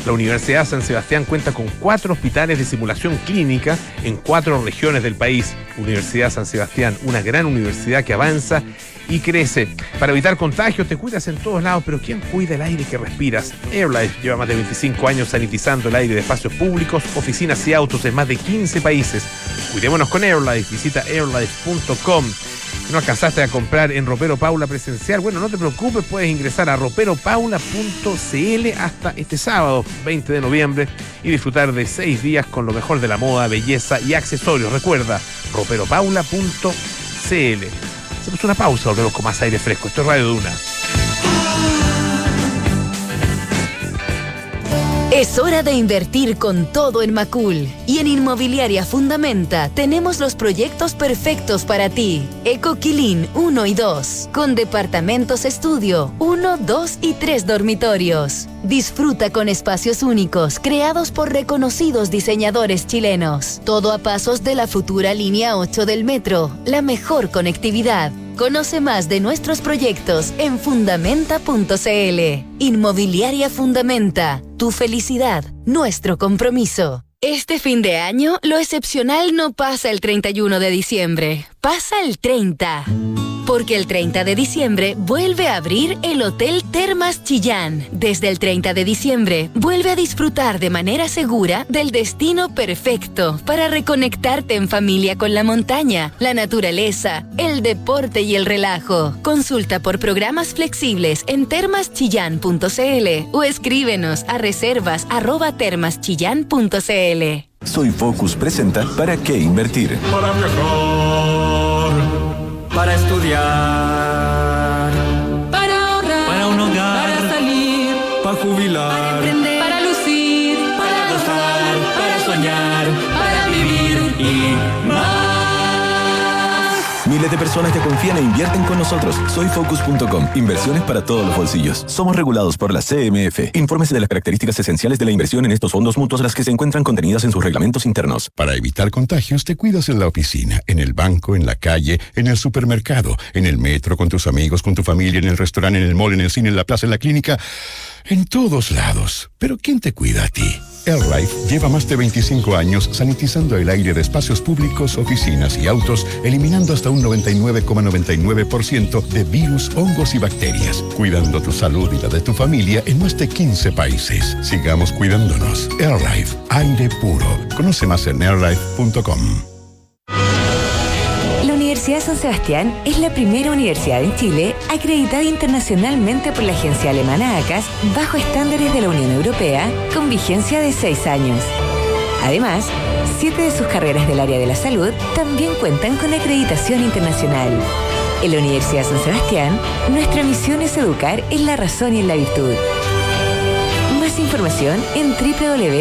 La Universidad San Sebastián cuenta con cuatro hospitales de simulación clínica en cuatro regiones del país. Universidad San Sebastián, una gran universidad que avanza y crece. Para evitar contagios te cuidas en todos lados, pero ¿quién cuida el aire que respiras? AirLife lleva más de 25 años sanitizando el aire de espacios públicos, oficinas y autos en más de 15 países. Cuidémonos con AirLife. Visita airlife.com. No alcanzaste a comprar en Ropero Paula presencial, bueno, no te preocupes, puedes ingresar a roperopaula.cl hasta este sábado, 20 de noviembre, y disfrutar de seis días con lo mejor de la moda, belleza y accesorios. Recuerda, roperopaula.cl. Hacemos una pausa, volvemos con más aire fresco. Esto es Radio Duna. Es hora de invertir con todo en Macul. Y en Inmobiliaria Fundamenta tenemos los proyectos perfectos para ti. Ecoquilín 1 y 2, con departamentos estudio 1, 2 y 3 dormitorios. Disfruta con espacios únicos creados por reconocidos diseñadores chilenos. Todo a pasos de la futura línea 8 del metro, la mejor conectividad. Conoce más de nuestros proyectos en fundamenta.cl. Inmobiliaria Fundamenta. Tu felicidad, nuestro compromiso. Este fin de año, lo excepcional no pasa el 31 de diciembre, pasa el 30. Porque el 30 de diciembre vuelve a abrir el Hotel Termas Chillán. Desde el 30 de diciembre, vuelve a disfrutar de manera segura del destino perfecto para reconectarte en familia con la montaña, la naturaleza, el deporte y el relajo. Consulta por programas flexibles en termaschillán.cl o escríbenos a reservas arroba termaschillán.cl. Soy Focus presenta ¿Para qué invertir? Para viajar, para estudiar, De personas ya confían e invierten con nosotros. Soy Focus.com. Inversiones para todos los bolsillos. Somos regulados por la CMF. Infórmese de las características esenciales de la inversión en estos fondos mutuos, las que se encuentran contenidas en sus reglamentos internos. Para evitar contagios, te cuidas en la oficina, en el banco, en la calle, en el supermercado, en el metro, con tus amigos, con tu familia, en el restaurante, en el mall, en el cine, en la plaza, en la clínica, en todos lados. Pero ¿quién te cuida a ti? AirLife lleva más de 25 años sanitizando el aire de espacios públicos, oficinas y autos, eliminando hasta un 99,99% de virus, hongos y bacterias, cuidando tu salud y la de tu familia en más de 15 países. Sigamos cuidándonos. AirLife, aire puro. Conoce más en airlife.com. Universidad San Sebastián es la primera universidad en Chile acreditada internacionalmente por la agencia alemana ACAS bajo estándares de la Unión Europea con vigencia de seis años. Además, siete de sus carreras del área de la salud también cuentan con acreditación internacional. En la Universidad San Sebastián, nuestra misión es educar en la razón y en la virtud. Más información en www.uss.cl.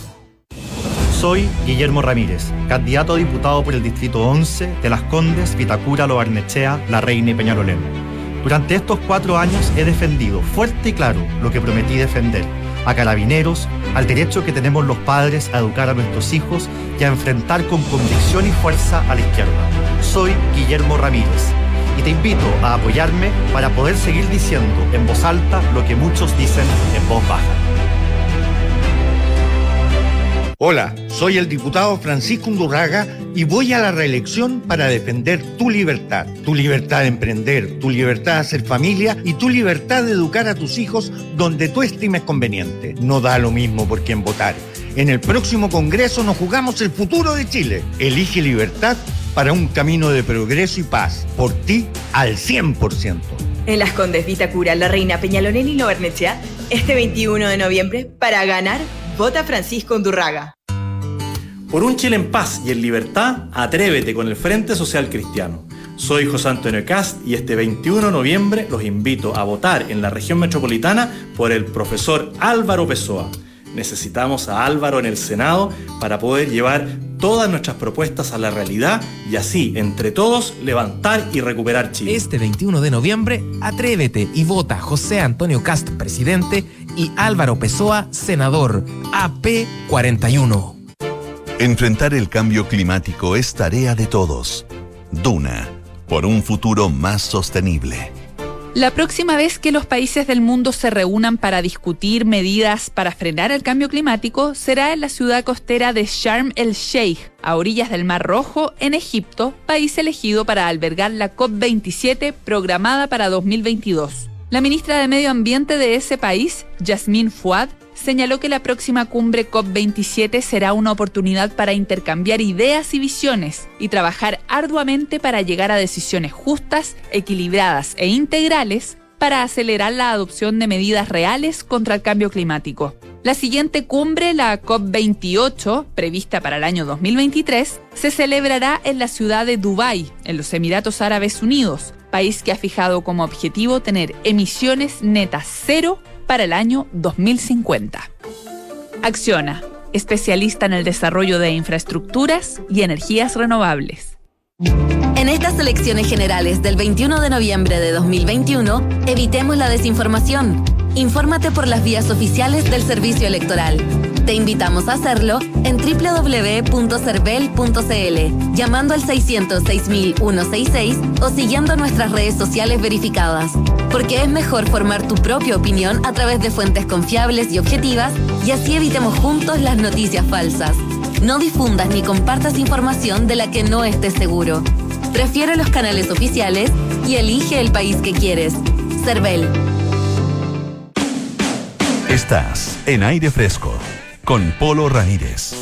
Soy Guillermo Ramírez, candidato a diputado por el Distrito 11 de Las Condes, Vitacura, Lo Barnechea, La Reina y Peñalolén. Durante estos cuatro años he defendido fuerte y claro lo que prometí defender. A carabineros, al derecho que tenemos los padres a educar a nuestros hijos y a enfrentar con convicción y fuerza a la izquierda. Soy Guillermo Ramírez y te invito a apoyarme para poder seguir diciendo en voz alta lo que muchos dicen en voz baja. Hola, soy el diputado Francisco Undurraga y voy a la reelección para defender tu libertad, tu libertad de emprender, tu libertad de hacer familia y tu libertad de educar a tus hijos donde tú estimes conveniente. No da lo mismo por quién votar. En el próximo Congreso nos jugamos el futuro de Chile. Elige libertad para un camino de progreso y paz. Por ti al 100%. En Las Condes, Vitacura, La Reina, Peñalolén y Loarnechea, este 21 de noviembre, para ganar, vota Francisco Undurraga. Por un Chile en paz y en libertad, atrévete con el Frente Social Cristiano. Soy José Antonio Cast y este 21 de noviembre los invito a votar en la región metropolitana por el profesor Álvaro Pessoa. Necesitamos a Álvaro en el Senado para poder llevar todas nuestras propuestas a la realidad y así, entre todos, levantar y recuperar Chile. Este 21 de noviembre, atrévete y vota José Antonio Cast, presidente, y Álvaro Pessoa, senador, AP41. Enfrentar el cambio climático es tarea de todos. Duna, por un futuro más sostenible. La próxima vez que los países del mundo se reúnan para discutir medidas para frenar el cambio climático será en la ciudad costera de Sharm el Sheikh, a orillas del Mar Rojo, en Egipto, país elegido para albergar la COP27 programada para 2022. La ministra de Medio Ambiente de ese país, Yasmin Fuad, señaló que la próxima cumbre COP27 será una oportunidad para intercambiar ideas y visiones y trabajar arduamente para llegar a decisiones justas, equilibradas e integrales para acelerar la adopción de medidas reales contra el cambio climático. La siguiente cumbre, la COP28, prevista para el año 2023, se celebrará en la ciudad de Dubái, en los Emiratos Árabes Unidos, país que ha fijado como objetivo tener emisiones netas cero para el año 2050. Acciona, especialista en el desarrollo de infraestructuras y energías renovables. En estas elecciones generales del 21 de noviembre de 2021, evitemos la desinformación. Infórmate por las vías oficiales del Servicio Electoral. Te invitamos a hacerlo en www.cervel.cl, llamando al 606.166 o siguiendo nuestras redes sociales verificadas. Porque es mejor formar tu propia opinión a través de fuentes confiables y objetivas y así evitemos juntos las noticias falsas. No difundas ni compartas información de la que no estés seguro. Prefiere los canales oficiales y elige el país que quieres. CERVEL. Estás en aire fresco con Polo Ramírez.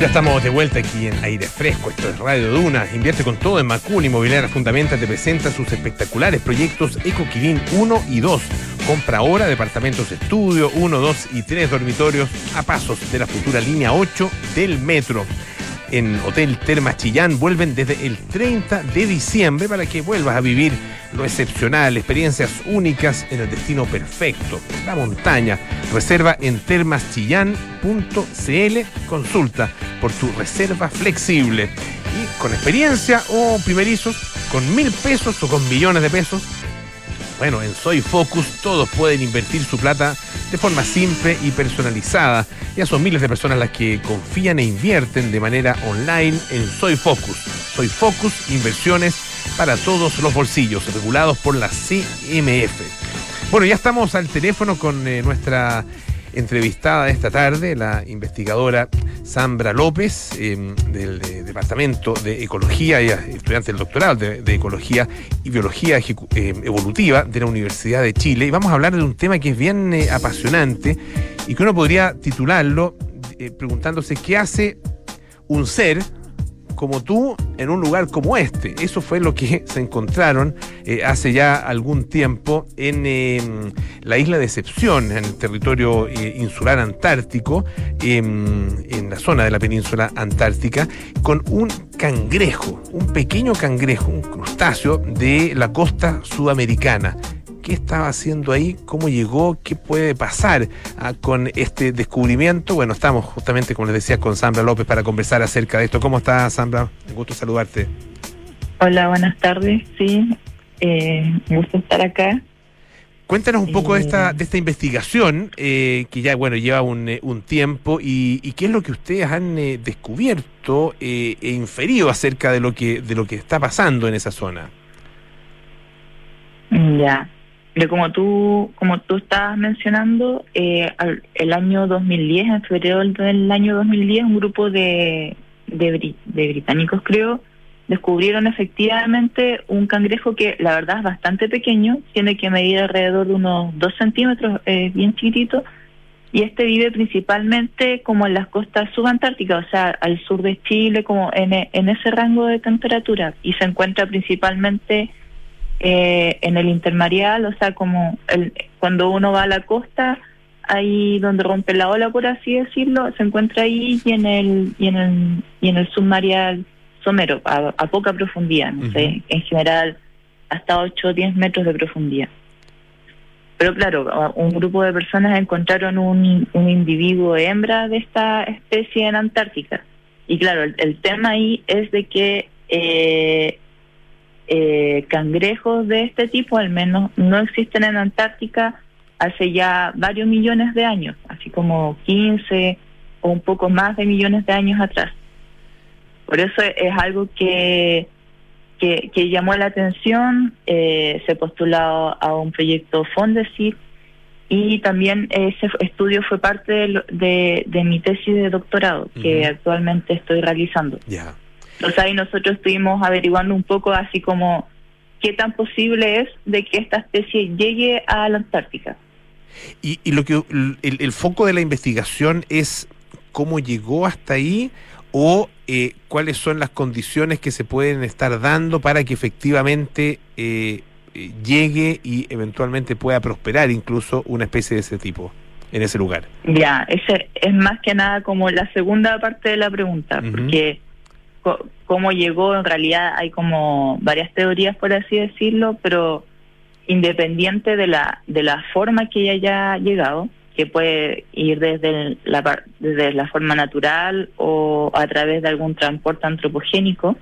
Ya estamos de vuelta aquí en Aire Fresco, esto es Radio Duna, invierte con todo en Macul Inmobiliaria Fundamenta te presenta sus espectaculares proyectos EcoQuilín 1 y 2. Compra ahora departamentos de estudio 1, 2 y 3 dormitorios a pasos de la futura línea 8 del metro. En Hotel Termas Chillán vuelven desde el 30 de diciembre para que vuelvas a vivir lo excepcional, experiencias únicas en el destino perfecto, la montaña. Reserva en termaschillán.cl, consulta por tu reserva flexible. Y con experiencia o primerizos, con mil pesos o con millones de pesos, bueno, en Soy Focus todos pueden invertir su plata de forma simple y personalizada. Ya son miles de personas las que confían e invierten de manera online en Soy Focus. Soy Focus, inversiones para todos los bolsillos, regulados por la CMF. Bueno, ya estamos al teléfono con eh, nuestra entrevistada esta tarde, la investigadora Sambra López, eh, del Departamento de Ecología, y estudiante del doctorado de, Ecología y Biología eh, Evolutiva de la Universidad de Chile. Y vamos a hablar de un tema que es bien eh, apasionante y que uno podría titularlo eh, preguntándose qué hace un ser como tú en un lugar como este. Eso fue lo que se encontraron eh, hace ya algún tiempo en eh, la isla de Excepción, en el territorio eh, insular antártico, em, en la zona de la península antártica, con un cangrejo, un pequeño cangrejo, un crustáceo de la costa sudamericana qué estaba haciendo ahí, cómo llegó, qué puede pasar ah, con este descubrimiento. Bueno, estamos justamente, como les decía, con Sandra López para conversar acerca de esto. ¿Cómo estás, Sandra? Un gusto saludarte. Hola, buenas tardes. Sí, eh, un gusto estar acá. Cuéntanos un poco de esta, de esta investigación eh, que ya bueno lleva un, eh, un tiempo y, y qué es lo que ustedes han eh, descubierto eh, e inferido acerca de lo que de lo que está pasando en esa zona. Ya. Pero como tú, como tú estabas mencionando, eh, al- el año 2010, en febrero del- año 2010, un grupo de, de, de británicos, creo, descubrieron efectivamente un cangrejo que la verdad es bastante pequeño, tiene que medir alrededor de unos 2 centímetros, eh, bien chiquitito, y este vive principalmente como en las costas subantárticas, o sea, al sur de Chile, como en, en ese rango de temperatura, y se encuentra principalmente eh, en el intermareal, o sea, como el, cuando uno va a la costa, ahí donde rompe la ola, por así decirlo, se encuentra ahí y en el y en el y en el submareal somero, a, a poca profundidad, no sé, en general hasta 8 o 10 metros de profundidad. Pero claro, un grupo de personas encontraron un, un individuo hembra de esta especie en Antártica. Y claro, el, el tema ahí es de que eh, eh, cangrejos de este tipo al menos no existen en Antártica hace ya varios millones de años, así como 15 o un poco más de millones de años atrás. Por eso es algo que, que, que llamó la atención, eh, se postuló a un proyecto Fondesit y también ese estudio fue parte de, de, de mi tesis de doctorado que actualmente estoy realizando. Ya. Entonces ahí nosotros estuvimos averiguando un poco así como qué tan posible es de que esta especie llegue a la Antártica. Y, y lo que el, el foco de la investigación es cómo llegó hasta ahí o eh, cuáles son las condiciones que se pueden estar dando para que efectivamente eh, llegue y eventualmente pueda prosperar incluso una especie de ese tipo en ese lugar. Ya, ese es más que nada como la segunda parte de la pregunta, Ujú. porque co- cómo llegó, en realidad hay como varias teorías, por así decirlo, pero independiente de la, de la forma que haya llegado, que puede ir desde el- la, desde la forma natural o a través de algún transporte antropogénico,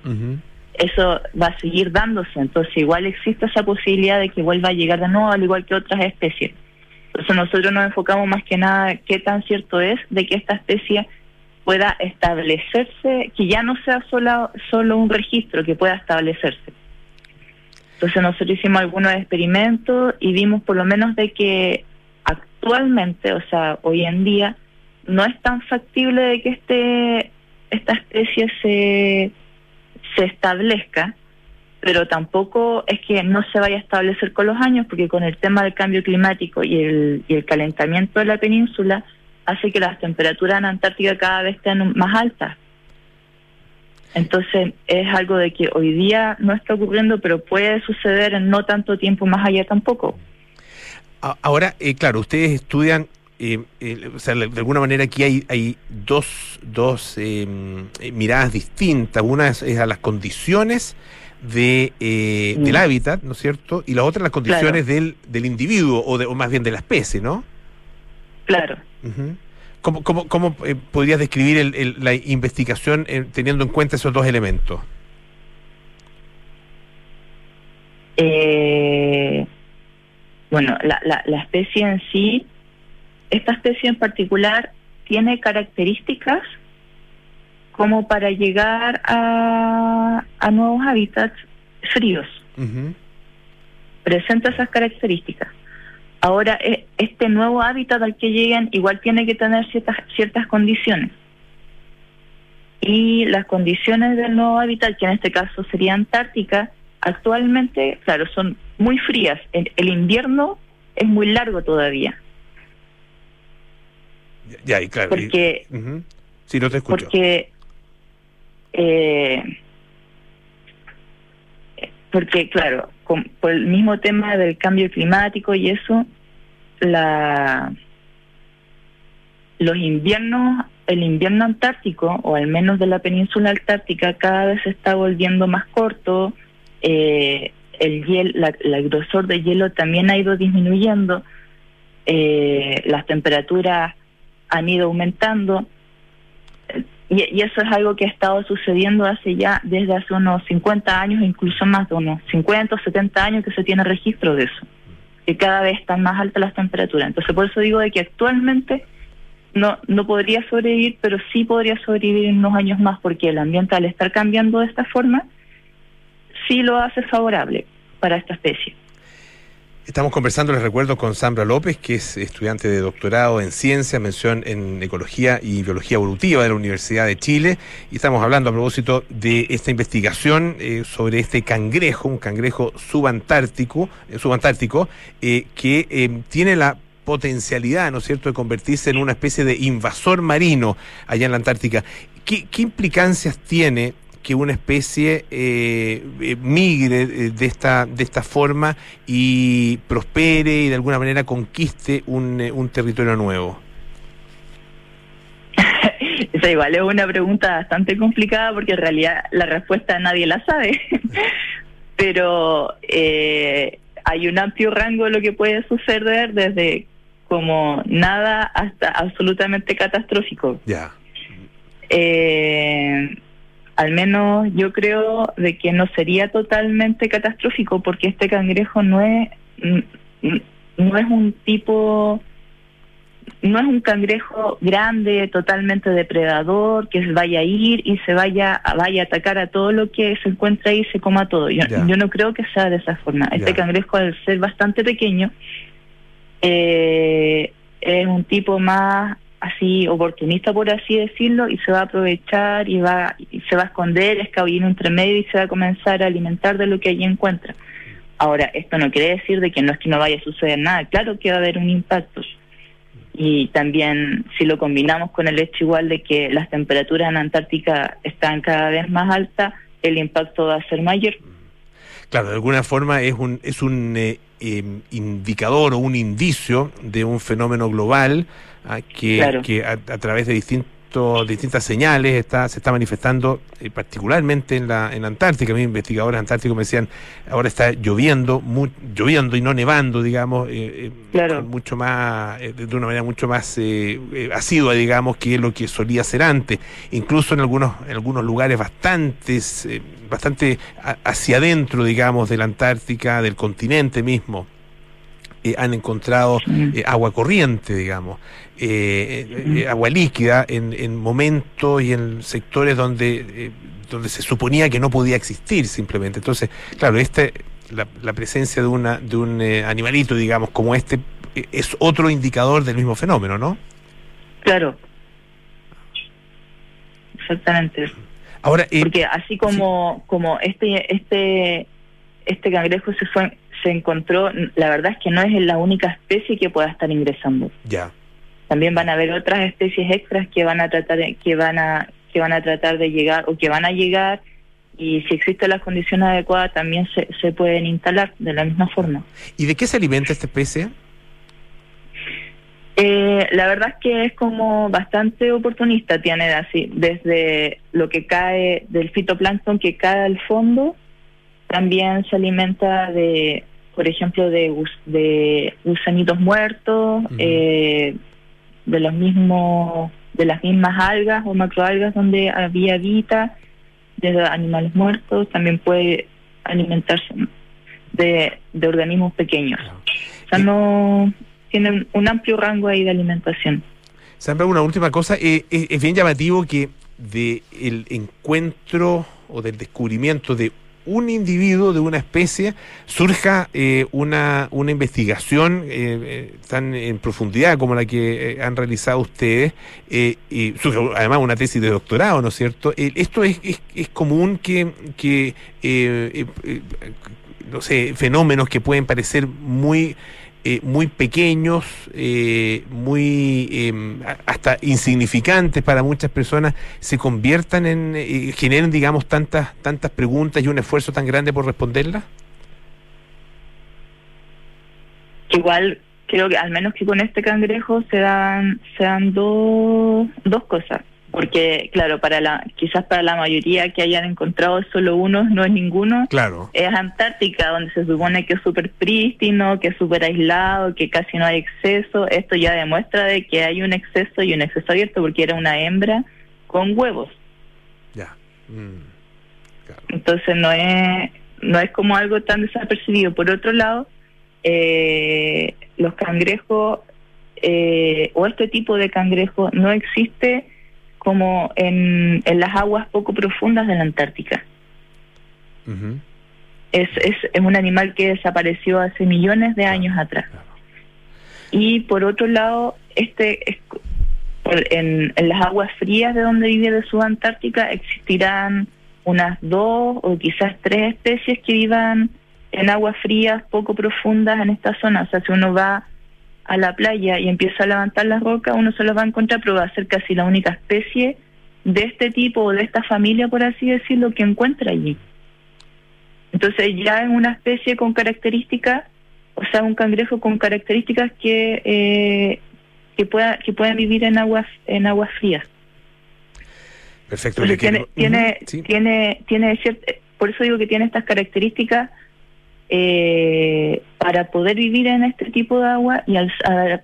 eso va a seguir dándose. Entonces, igual existe esa posibilidad de que vuelva a llegar de nuevo, al igual que otras especies. Entonces, nosotros nos enfocamos más que nada qué tan cierto es de que esta especie pueda establecerse, que ya no sea solo, solo un registro, que pueda establecerse. Entonces, nosotros hicimos algunos experimentos y vimos por lo menos de que actualmente, o sea, hoy en día, no es tan factible de que este esta especie se se establezca, pero tampoco es que no se vaya a establecer con los años, porque con el tema del cambio climático y el, y el calentamiento de la península hace que las temperaturas en Antártica cada vez estén más altas. Entonces es algo de que hoy día no está ocurriendo, pero puede suceder en no tanto tiempo más allá tampoco. Ahora, eh, claro, ustedes estudian, eh, eh, o sea, de alguna manera aquí hay, hay dos, dos eh, miradas distintas. Una es, es a las condiciones de, eh, Mm. del hábitat, ¿no es cierto? Y la otra las condiciones del, del individuo, o, de, o más bien de la especie, ¿no? Claro. Ujú. ¿Cómo, cómo, cómo, eh, podrías describir el- el- la investigación eh, teniendo en cuenta esos dos elementos? Eh, bueno, la, la, la especie en sí, esta especie en particular tiene características como para llegar a, a nuevos hábitats fríos. Presenta esas características. Ahora, e- este nuevo hábitat al que lleguen igual tiene que tener ciertas, ciertas condiciones. Y las condiciones del nuevo hábitat, que en este caso sería Antártica, actualmente, claro, son muy frías. El, el invierno es muy largo todavía. Ya, y claro. y- Porque. Sí, no te escucho. porque, eh, porque claro, con- por el mismo tema del cambio climático y eso, la los inviernos, el invierno antártico, o al menos de la península antártica, cada vez se está volviendo más corto, eh, el hiel, la, la- grosor del hielo también ha ido disminuyendo, eh, las temperaturas han ido aumentando, y, eso es algo que ha estado sucediendo hace ya, desde hace unos 50 años, incluso más de unos 50 o 70 años que se tiene registro de eso, que cada vez están más altas las temperaturas. Entonces, por eso digo de que actualmente no, no podría sobrevivir, pero sí podría sobrevivir unos años más, porque el ambiente al estar cambiando de esta forma, sí lo hace favorable para esta especie. Estamos conversando, les recuerdo, con Sandra López, que es estudiante de doctorado en ciencia, mención en ecología y biología evolutiva de la Universidad de Chile. Y estamos hablando a propósito de esta investigación eh, sobre este cangrejo, un cangrejo subantártico, eh, subantártico eh, que tiene la potencialidad, ¿no es cierto?, de convertirse en una especie de invasor marino allá en la Antártica. ¿Qué, qué implicancias tiene que una especie eh, eh, migre eh, de esta de esta forma y prospere y de alguna manera conquiste un, eh, un territorio nuevo? Esa igual es una pregunta bastante complicada porque en realidad la respuesta nadie la sabe. Pero eh, hay un amplio rango de lo que puede suceder desde como nada hasta absolutamente catastrófico. Ya. Eh, al menos yo creo de que no sería totalmente catastrófico porque este cangrejo no es no es un tipo no es un cangrejo grande totalmente depredador que se vaya a ir y se vaya a, vaya a atacar a todo lo que se encuentra ahí y se coma todo. Yo, yo no creo que sea de esa forma. Este cangrejo al ser bastante pequeño eh, es un tipo más así oportunista por así decirlo y se va a aprovechar y va y se va a esconder escabullir entre medio y se va a comenzar a alimentar de lo que allí encuentra. Ahora esto no quiere decir de que no es que no vaya a suceder nada claro que va a haber un impacto. Y también si lo combinamos con el hecho igual de que las temperaturas en Antártica están cada vez más altas el impacto va a ser mayor. Claro, de alguna forma es un, es un eh, em, indicador o un indicio de un fenómeno global ah, que, Claro. que a, a través de distintos distintas señales está se está manifestando eh, particularmente en la en la Antártica. Mis investigadores antárticos me decían ahora está lloviendo, mu- lloviendo y no nevando, digamos, eh, eh, mucho más de una manera mucho más asidua, digamos, que lo que solía ser antes. Incluso en algunos en algunos lugares bastantes bastante hacia adentro, digamos, de la Antártica, del continente mismo. Eh, han encontrado eh, agua corriente, digamos, eh, agua líquida en, en momentos y en sectores donde, donde se suponía que no podía existir simplemente. Entonces, claro, este, la, la presencia de, una, de un animalito, digamos, como este, es otro indicador del mismo fenómeno, ¿no? Claro. Exactamente. Ahora, porque así como como este este este cangrejo se fue se encontró, la verdad es que no es la única especie que pueda estar ingresando. Ya. También van a haber otras especies extras que van a tratar de- que van a que van a tratar de llegar o que van a llegar y si existen las condiciones adecuadas también se, se pueden instalar de la misma forma. ¿Y de qué se alimenta esta especie? Eh, la verdad es que es como bastante oportunista, tiene así, desde lo que cae del fitoplancton que cae al fondo, también se alimenta de, por ejemplo, de, de gusanitos muertos, eh, de los mismos, de las mismas algas o macroalgas donde había vida, de animales muertos, también puede alimentarse de, de organismos pequeños. O sea, no tienen un amplio rango ahí de alimentación. Siempre una última cosa, eh, es, es bien llamativo que de el encuentro o del descubrimiento de un individuo de una especie surja eh, una, una investigación eh, eh, tan en profundidad como la que eh, han realizado ustedes eh, y surge además una tesis de doctorado, ¿no es cierto? Esto es, es, es común que, que no sé, fenómenos que pueden parecer muy eh, muy pequeños, eh, muy eh, hasta insignificantes para muchas personas, se conviertan en, eh, generen, digamos, tantas, tantas preguntas y un esfuerzo tan grande por responderlas? Igual creo que al menos que con este cangrejo se dan se dan dos, dos cosas porque claro para la quizás para la mayoría que hayan encontrado solo uno no es ninguno. Claro. es Antártica donde se supone que es súper prístino que es súper aislado que casi no hay exceso. Esto ya demuestra de que hay un exceso y un exceso abierto porque era una hembra con huevos. Ya. entonces no es no es como algo tan desapercibido. Por otro lado eh, los cangrejos eh, o este tipo de cangrejo no existe como en, en las aguas poco profundas de la Antártica. Es, es, es un animal que desapareció hace millones de años atrás. Y por otro lado, este es- en, en las aguas frías de donde vive de Subantártica existirán unas dos o quizás tres especies que vivan en aguas frías poco profundas en esta zona. O sea, si uno va a la playa y empieza a levantar las rocas, uno se los va a encontrar, pero va a ser casi la única especie de este tipo o de esta familia, por así decirlo, que encuentra allí. Entonces ya es una especie con características, o sea, un cangrejo con características que eh, que pueda que puedan vivir en aguas en aguas frías. Perfecto. Le quiero- tiene tiene sí. tiene tiene por eso digo que tiene estas características eh, para poder vivir en este tipo de agua y al,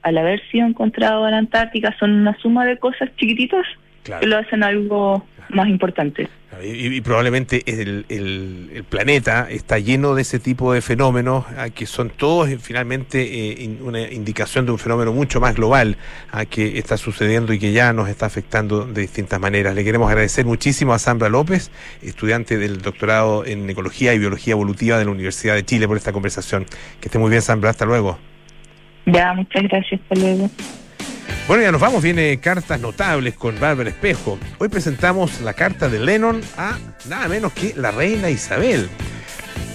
haber sido encontrado en la Antártica son una suma de cosas chiquititas Claro. lo hacen algo más importante. Y, y probablemente el, el- el planeta está lleno de ese tipo de fenómenos ah, que son todos eh, finalmente eh, in- una indicación de un fenómeno mucho más global ah, que está sucediendo y que ya nos está afectando de distintas maneras. Le queremos agradecer muchísimo a Sandra López, estudiante del doctorado en Ecología y Biología Evolutiva de la Universidad de Chile, por esta conversación. Que esté muy bien, Sandra. Hasta luego. Ya, muchas gracias. Hasta luego. Bueno, ya nos vamos. Viene Cartas Notables con Bárbara Espejo. Hoy presentamos la carta de Lennon a nada menos que la reina Isabel.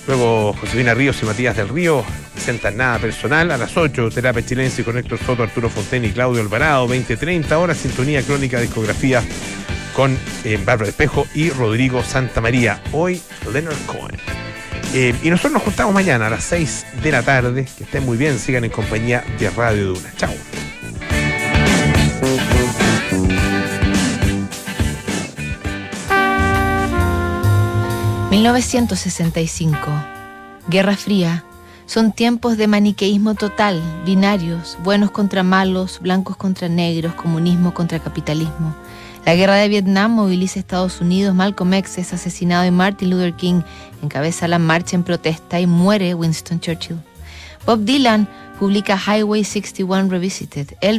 Luego Josefina Ríos y Matías del Río presentan nada personal a las 8, Terapia Chilense con Héctor Soto, Arturo Fonten y Claudio Alvarado, 20-30 horas, Sintonía Crónica Discografía con eh, Bárbara Espejo y Rodrigo Santamaría. Hoy Leonard Cohen. Eh, y nosotros nos juntamos mañana a las 6 de la tarde. Que estén muy bien, sigan en compañía de Radio Duna. Chao. 1965. Guerra Fría. Son tiempos de maniqueísmo total, binarios, buenos contra malos, blancos contra negros, comunismo contra capitalismo. La guerra de Vietnam moviliza a Estados Unidos, Malcolm X es asesinado y Martin Luther King encabeza la marcha en protesta y muere Winston Churchill. Bob Dylan publica Highway 61 Revisited. Él